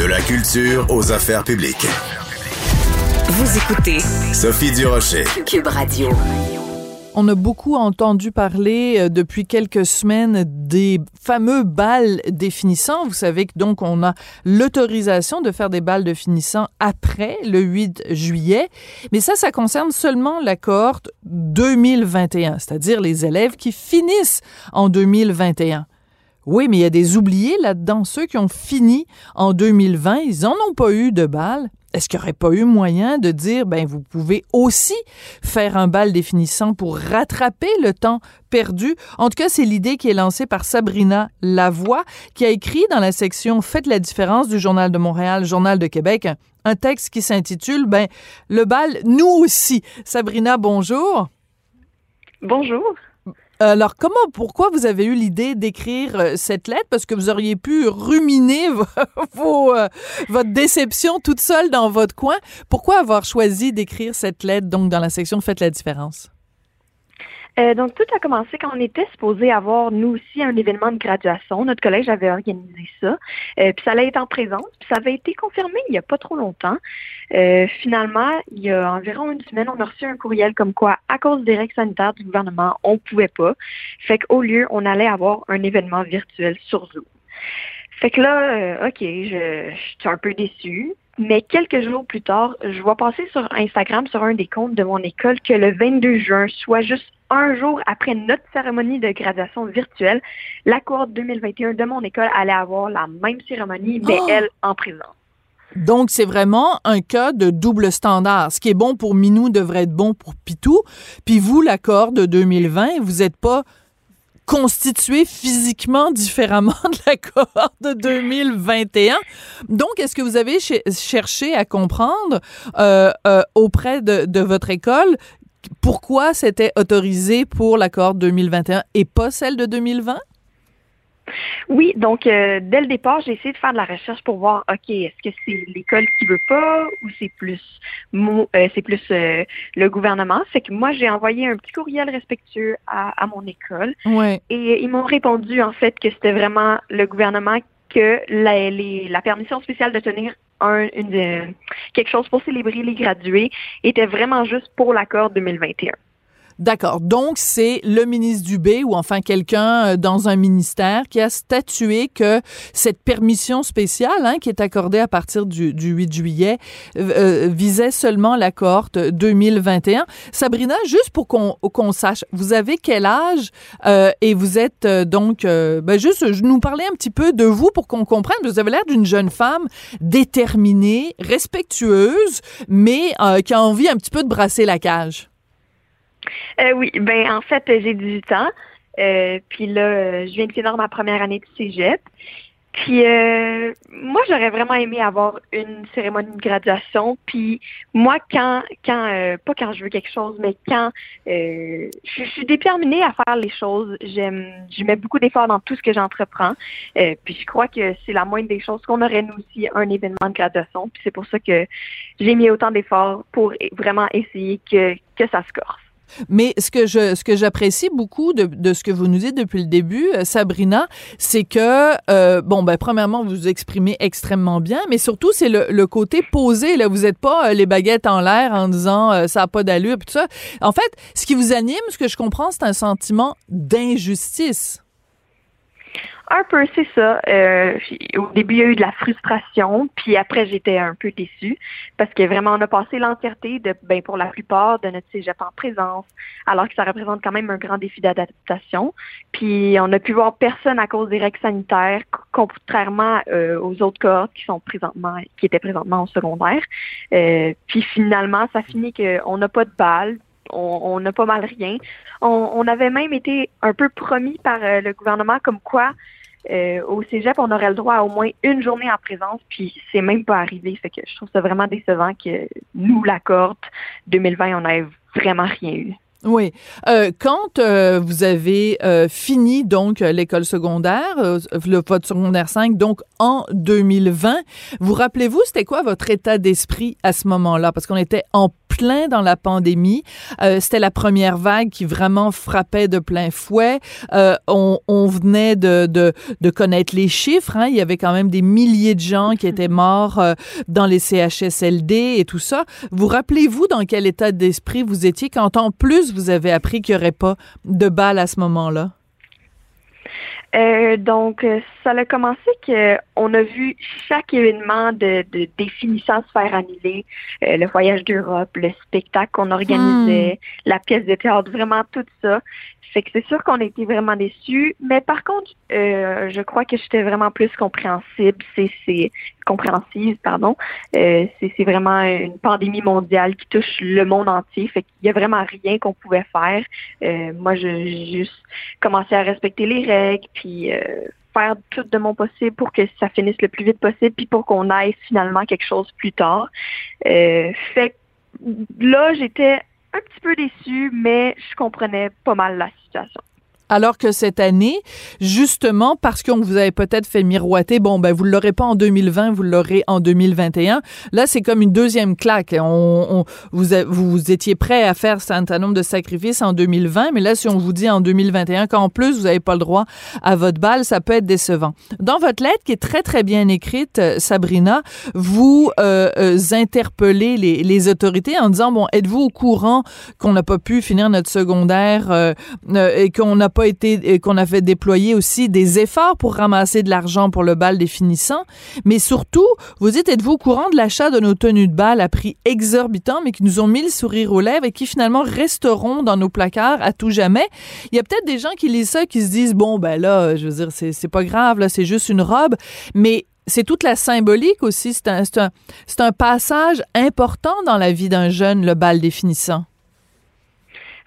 De la culture aux affaires publiques. Vous écoutez Sophie Durocher. Cube Radio. On a beaucoup entendu parler euh, depuis quelques semaines des fameux balles définissants. Vous savez que donc on a l'autorisation de faire des balles de finissant après le 8 juillet, mais ça, ça concerne seulement la cohorte 2021, c'est-à-dire les élèves qui finissent en 2021. Oui, mais il y a des oubliés là-dedans. Ceux qui ont fini en 2020, ils n'en ont pas eu de balles. Est-ce qu'il n'y aurait pas eu moyen de dire, ben, vous pouvez aussi faire un bal définissant pour rattraper le temps perdu? En tout cas, c'est l'idée qui est lancée par Sabrina Lavoie, qui a écrit dans la section Faites la différence du Journal de Montréal, Journal de Québec, un texte qui s'intitule, ben, le bal, nous aussi. Sabrina, bonjour. Bonjour. Alors, comment, pourquoi vous avez eu l'idée d'écrire euh, cette lettre? Parce que vous auriez pu ruminer vos, euh, votre déception toute seule dans votre coin. Pourquoi avoir choisi d'écrire cette lettre, donc, dans la section Faites la différence? Euh, donc, tout a commencé quand on était supposé avoir, nous aussi, un événement de graduation. Notre collège avait organisé ça. Euh, puis ça allait être en présence. Puis ça avait été confirmé il n'y a pas trop longtemps. Euh, finalement, il y a environ une semaine, on a reçu un courriel comme quoi, à cause des règles sanitaires du gouvernement, on ne pouvait pas. Fait qu'au lieu, on allait avoir un événement virtuel sur Zoom. Fait que là, OK, je, je suis un peu déçue. Mais quelques jours plus tard, je vois passer sur Instagram, sur un des comptes de mon école, que le 22 juin, soit juste un jour après notre cérémonie de graduation virtuelle, la cohorte 2021 de mon école allait avoir la même cérémonie, mais Oh! elle en présence. Donc, c'est vraiment un cas de double standard. Ce qui est bon pour Minou devrait être bon pour Pitou. Puis vous, l'accord de 2020, vous n'êtes pas constitué physiquement différemment de la cohorte de 2021. Donc, est-ce que vous avez ch- cherché à comprendre euh, euh, auprès de, de votre école pourquoi c'était autorisé pour la cohorte 2021 et pas celle de 2020? Oui, donc euh, dès le départ, j'ai essayé de faire de la recherche pour voir, OK, est-ce que c'est l'école qui veut pas ou c'est plus euh, c'est plus euh, le gouvernement? C'est que moi, j'ai envoyé un petit courriel respectueux à, à mon école Ouais. et ils m'ont répondu en fait que c'était vraiment le gouvernement que la, permission spéciale de tenir euh, quelque chose pour célébrer les gradués était vraiment juste pour l'accord 2021. D'accord. Donc, c'est le ministre Dubé ou enfin quelqu'un euh, dans un ministère qui a statué que cette permission spéciale hein, qui est accordée à partir du, du 8 juillet euh, euh, visait seulement la cohorte 2021. Sabrina, juste pour qu'on sache, vous avez quel âge euh, et vous êtes euh, donc, euh, ben juste je nous parler un petit peu de vous pour qu'on comprenne. Vous avez l'air d'une jeune femme déterminée, respectueuse, mais qui a envie un petit peu de brasser la cage. Euh, oui, ben en fait, j'ai 18 ans. Euh, puis là, je viens de finir ma première année de cégep. Puis euh, moi, j'aurais vraiment aimé avoir une cérémonie de graduation. Puis moi, quand, quand, euh, pas quand je veux quelque chose, mais quand euh, je, je suis déterminée à faire les choses. J'aime, je mets beaucoup d'efforts dans tout ce que j'entreprends. Euh, puis je crois que c'est la moindre des choses qu'on aurait nous aussi un événement de graduation. Puis c'est pour ça que j'ai mis autant d'efforts pour vraiment essayer que que ça se corse. Mais ce que je ce que j'apprécie beaucoup de, de ce que vous nous dites depuis le début, euh, Sabrina, c'est que euh, bon ben premièrement vous vous exprimez extrêmement bien, mais surtout c'est le, le côté posé là. Vous êtes pas euh, les baguettes en l'air en disant ça a pas d'allure tout ça. En fait, ce qui vous anime, ce que je comprends, c'est un sentiment d'injustice. Un peu, c'est ça. Euh, au début, il y a eu de la frustration, puis après, j'étais un peu déçue parce que vraiment, on a passé l'entièreté de, ben, pour la plupart de notre cégep en présence, alors que ça représente quand même un grand défi d'adaptation. Puis on a pu voir personne à cause des règles sanitaires, contrairement euh, aux autres cohortes qui sont présentement, qui étaient présentement au secondaire. Euh, puis finalement, ça finit qu'on n'a pas de balles, on n'a pas mal rien. On, on avait même été un peu promis par euh, le gouvernement comme quoi euh, au cégep, on aurait le droit à au moins une journée en présence, puis c'est même pas arrivé. Fait que je trouve ça vraiment décevant que nous, la cohorte 2020, on n'ait vraiment rien eu. Oui. Euh, quand euh, vous avez fini donc l'école secondaire, le votre secondaire 5, donc en 2020, vous rappelez-vous c'était quoi votre état d'esprit à ce moment-là? Parce qu'on était en plein dans la pandémie. Euh, c'était la première vague qui vraiment frappait de plein fouet. Euh, on, on, venait de, de, de, connaître les chiffres. Hein. Il y avait quand même des milliers de gens qui étaient morts euh, dans les CHSLD et tout ça. Vous rappelez-vous dans quel état d'esprit vous étiez quand en plus vous avez appris qu'il n'y aurait pas de balles à ce moment-là? Euh, donc, euh, ça a commencé qu'on a vu chaque événement de, de définissant se faire annuler, euh, le voyage d'Europe, le spectacle qu'on organisait, hmm. la pièce de théâtre, vraiment tout ça. Fait que c'est sûr qu'on a été vraiment déçus. Mais par contre, euh, je crois que j'étais vraiment plus compréhensible. C'est, c'est compréhensive, pardon. Euh, c'est, vraiment une pandémie mondiale qui touche le monde entier. Fait qu'il y a vraiment rien qu'on pouvait faire. Euh, moi, j'ai juste commencé à respecter les règles, puis faire tout de mon possible pour que ça finisse le plus vite possible, puis pour qu'on aille finalement quelque chose plus tard. fait que là, j'étais un petit peu déçue, mais je comprenais pas mal la situation. Alors que cette année, justement, parce qu'on vous avait peut-être fait miroiter, bon, ben, vous ne l'aurez pas en 2020, vous l'aurez en 2021. Là, c'est comme une deuxième claque. On, vous, vous étiez prêt à faire un certain nombre de sacrifices en 2020, mais là, si on vous dit en 2021 qu'en plus, vous n'avez pas le droit à votre balle, ça peut être décevant. Dans votre lettre, qui est très, très bien écrite, euh, Sabrina, vous euh, euh, interpellez les, les, autorités en disant, bon, êtes-vous au courant qu'on n'a pas pu finir notre secondaire euh, et qu'on n'a pas été qu'on a fait déployer aussi des efforts pour ramasser de l'argent pour le bal des finissants, mais surtout, vous dites êtes-vous au courant de l'achat de nos tenues de bal à prix exorbitant mais qui nous ont mis le sourire aux lèvres et qui finalement resteront dans nos placards à tout jamais? Il y a peut-être des gens qui lisent ça qui se disent bon ben là, je veux dire c'est pas grave là, c'est juste une robe, mais c'est toute la symbolique aussi. C'est un, un, passage important dans la vie d'un jeune, le bal des finissants.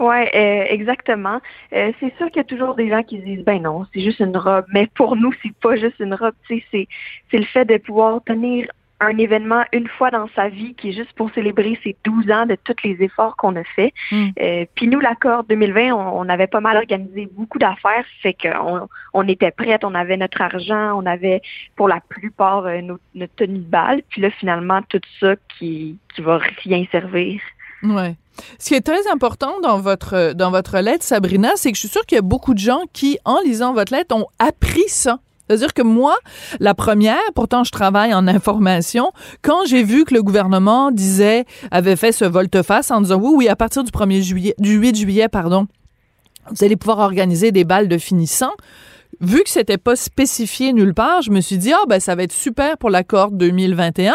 Oui, euh, exactement. Euh, c'est sûr qu'il y a toujours des gens qui se disent ben non, c'est juste une robe. Mais pour nous, c'est pas juste une robe. Tu sais, c'est c'est le fait de pouvoir tenir un événement une fois dans sa vie qui est juste pour célébrer ces 12 ans de tous les efforts qu'on a fait. Hmm. Euh, puis nous, l'accord 2020, on, avait pas mal organisé beaucoup d'affaires, fait qu'on on était prête, on avait notre argent, on avait pour la plupart notre, notre tenue de balle. Puis là, finalement, tout ça qui qui va rien servir. Ouais. Ce qui est très important dans votre, dans votre lettre, Sabrina, c'est que je suis sûre qu'il y a beaucoup de gens qui, en lisant votre lettre, ont appris ça. C'est-à-dire que moi, la première, pourtant je travaille en information, quand j'ai vu que le gouvernement disait, avait fait ce volte-face en disant oui, oui, à partir du 1er juillet, du 8 juillet, pardon, vous allez pouvoir organiser des balles de finissants vu que c'était pas spécifié nulle part, je me suis dit ah ben ça va être super pour la corde 2021,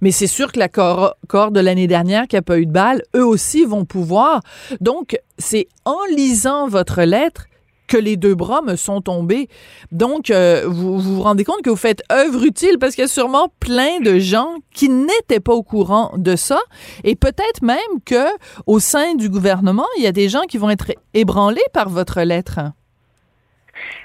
mais c'est sûr que la corde de l'année dernière qui a pas eu de balle, eux aussi vont pouvoir. Donc c'est en lisant votre lettre que les deux bras me sont tombés. Donc, euh, vous, vous, rendez compte que vous faites œuvre utile parce qu'il y a sûrement plein de gens qui n'étaient pas au courant de ça et peut-être même que au sein du gouvernement, il y a des gens qui vont être ébranlés par votre lettre.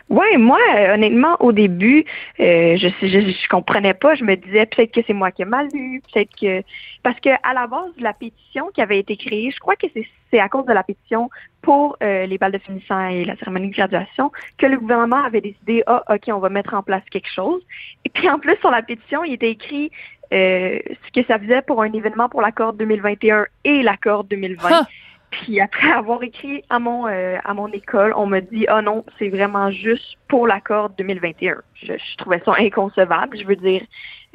Oui, moi, honnêtement, au début, euh, je, je, je comprenais pas. Je me disais peut-être que c'est moi qui ai mal lu, peut-être que parce que à la base de la pétition qui avait été créée, je crois que c'est à cause de la pétition pour euh, les balles de finissant et la cérémonie de graduation que le gouvernement avait décidé ah ok on va mettre en place quelque chose. Et puis en plus sur la pétition, il était écrit euh, ce que ça faisait pour un événement pour l'accord 2021 et l'accord 2020. Puis après avoir écrit à mon euh, à mon école, on me dit oh non, c'est vraiment juste pour l'accord 2021. Je, trouvais ça inconcevable. Je veux dire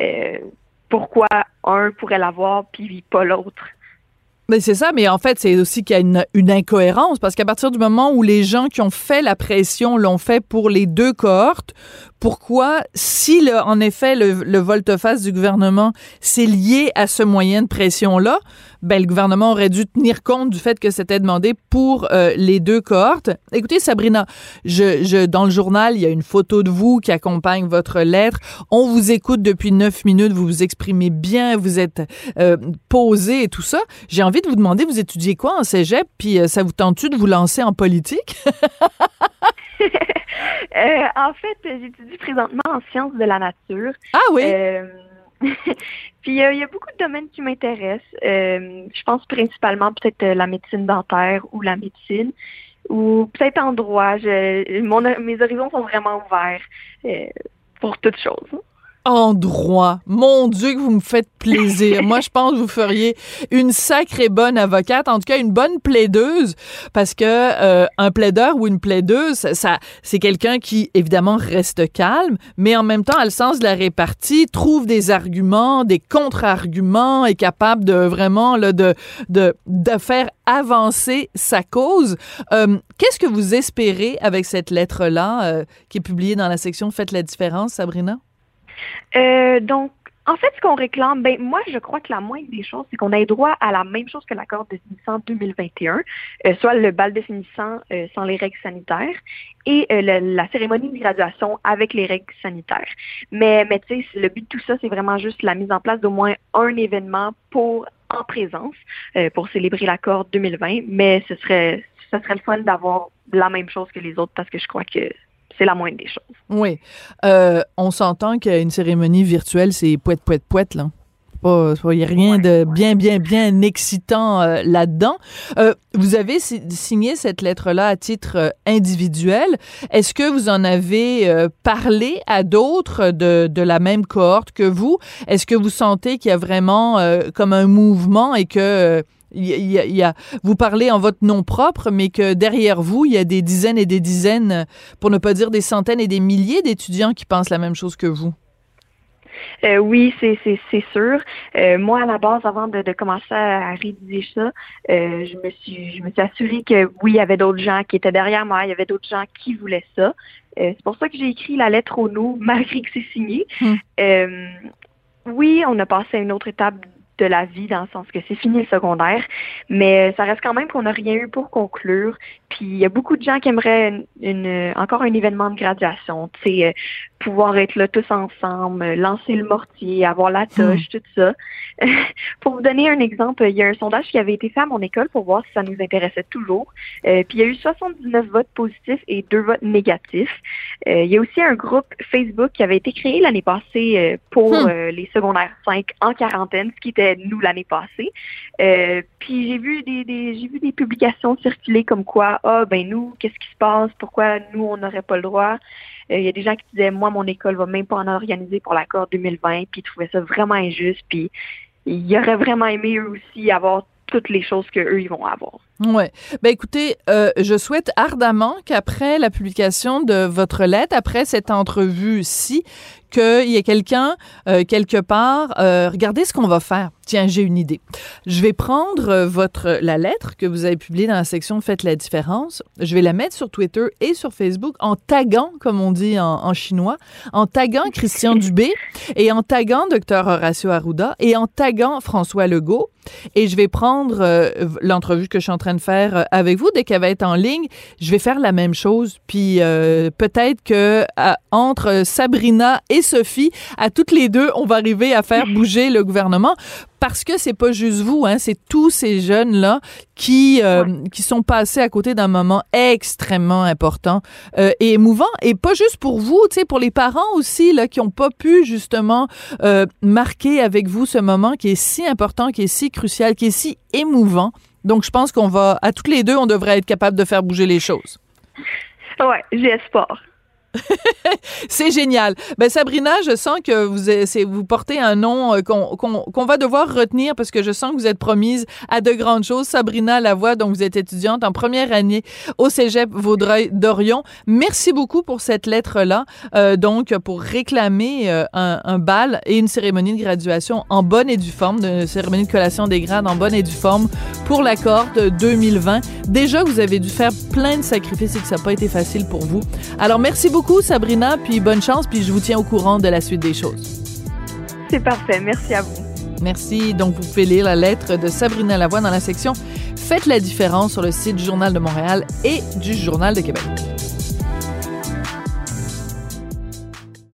euh, pourquoi un pourrait l'avoir puis pas l'autre? Mais c'est ça, mais en fait, c'est aussi qu'il y a une, une, incohérence parce qu'à partir du moment où les gens qui ont fait la pression l'ont fait pour les deux cohortes, pourquoi, si le, en effet le, le volte-face du gouvernement c'est lié à ce moyen de pression-là, ben, le gouvernement aurait dû tenir compte du fait que c'était demandé pour euh, les deux cohortes. Écoutez, Sabrina, je, je, dans le journal, il y a une photo de vous qui accompagne votre lettre. On vous écoute depuis neuf minutes, vous vous exprimez bien, vous êtes euh, posé et tout ça. J'ai envie de vous demander, vous étudiez quoi en cégep, puis euh, ça vous tente-tu de vous lancer en politique? Euh, en fait, j'étudie présentement en sciences de la nature. Ah oui? Euh, puis euh, il y a beaucoup de domaines qui m'intéressent. je pense principalement peut-être la médecine dentaire ou la médecine ou peut-être en droit. Je, mon, mes horizons sont vraiment ouverts pour toutes choses. En droit. Mon Dieu, que vous me faites plaisir. Moi, je pense que vous feriez une sacrée bonne avocate, en tout cas une bonne plaideuse, parce que euh, un plaideur ou une plaideuse, ça, c'est quelqu'un qui évidemment reste calme, mais en même temps a le sens de la répartie, trouve des arguments, des contre-arguments, est capable de vraiment là, de, de, de faire avancer sa cause. Euh, qu'est-ce que vous espérez avec cette lettre-là euh, qui est publiée dans la section Faites la différence, Sabrina? Euh, donc, en fait, ce qu'on réclame, ben moi, je crois que la moindre des choses, c'est qu'on ait droit à la même chose que l'accord de finissant 2021, euh, soit le bal de finissant euh, sans les règles sanitaires et la cérémonie de graduation avec les règles sanitaires. Mais, mais tu sais, le but de tout ça, c'est vraiment juste la mise en place d'au moins un événement pour en présence pour célébrer l'accord 2020. Mais ce serait, ce serait le fun d'avoir la même chose que les autres parce que je crois que c'est la moindre des choses. Oui. Euh, on s'entend qu'une cérémonie virtuelle, c'est poète, poète, poète, là. Il n'y a rien de bien, bien, bien excitant euh, là-dedans. Euh, vous avez signé cette lettre-là à titre individuel. Est-ce que vous en avez parlé à d'autres de, de, la même cohorte que vous? Est-ce que vous sentez qu'il y a vraiment comme un mouvement et que il y, a, vous parlez en votre nom propre, mais que derrière vous, il y a des dizaines et des dizaines, pour ne pas dire des centaines et des milliers d'étudiants qui pensent la même chose que vous. Euh, oui, c'est sûr. Euh, moi, à la base, avant de, commencer à, rédiger ça, euh, je me suis je me suis assurée que oui, il y avait d'autres gens qui étaient derrière moi, il y avait d'autres gens qui voulaient ça. c'est pour ça que j'ai écrit la lettre au nous, malgré que c'est signé. Hmm. oui, on a passé à une autre étape de la vie dans le sens que c'est fini le secondaire, mais ça reste quand même qu'on n'a rien eu pour conclure. Puis il y a beaucoup de gens qui aimeraient une, encore un événement de graduation, tu sais, euh, pouvoir être là tous ensemble, lancer le mortier, avoir la touche, hmm. tout ça. pour vous donner un exemple, il y a un sondage qui avait été fait à mon école pour voir si ça nous intéressait toujours. Euh, puis il y a eu 79 votes positifs et deux votes négatifs. Euh, il y a aussi un groupe Facebook qui avait été créé l'année passée pour hmm. les secondaires 5 en quarantaine, ce qui était nous l'année passée. puis j'ai vu des, j'ai vu des publications circuler comme quoi ah ben nous, qu'est-ce qui se passe, pourquoi nous on n'aurait pas le droit? Euh, il y a des gens qui disaient moi mon école va même pas en organiser pour l'accord 2020, puis ils trouvaient ça vraiment injuste, puis ils auraient vraiment aimé eux aussi avoir toutes les choses qu'eux, ils vont avoir. Oui. Ben écoutez, euh, je souhaite ardemment qu'après la publication de votre lettre, après cette entrevue-ci, qu'il y ait quelqu'un euh, quelque part. Euh, regardez ce qu'on va faire. Tiens, j'ai une idée. Je vais prendre votre la lettre que vous avez publiée dans la section Faites la différence. Je vais la mettre sur Twitter et sur Facebook en taguant, comme on dit en, en chinois, en taguant Christian Dubé et en taguant Dr Horacio Arruda et en taguant François Legault. Et je vais prendre l'entrevue que je suis en train de faire avec vous dès qu'elle va être en ligne. Je vais faire la même chose. Puis peut-être que entre Sabrina et Sophie, à toutes les deux, on va arriver à faire bouger le gouvernement parce que c'est pas juste vous, hein, c'est tous ces jeunes là qui euh, qui sont passés à côté d'un moment extrêmement important euh, et émouvant et pas juste pour vous, tu sais, pour les parents aussi là qui ont pas pu justement euh, marquer avec vous ce moment qui est si important, qui est si crucial, qui est si émouvant. Donc je pense qu'on va à toutes les deux, on devrait être capable de faire bouger les choses. Ouais, j'ai espoir. c'est génial. Ben Sabrina, je sens que vous, vous portez un nom euh, qu'on va devoir retenir parce que je sens que vous êtes promise à de grandes choses. Sabrina Lavoie, donc vous êtes étudiante en première année au Cégep Vaudreuil-Dorion. Merci beaucoup pour cette lettre-là, euh, donc pour réclamer euh, un, bal et une cérémonie de graduation en bonne et due forme, une cérémonie de collation des grades en bonne et due forme pour l'accord de 2020. Déjà, vous avez dû faire plein de sacrifices et que ça n'a pas été facile pour vous. Alors, merci beaucoup beaucoup, Sabrina, puis bonne chance, puis je vous tiens au courant de la suite des choses. C'est parfait. Merci à vous. Merci. Donc, vous pouvez lire la lettre de Sabrina Lavoie dans la section Faites la différence sur le site du Journal de Montréal et du Journal de Québec.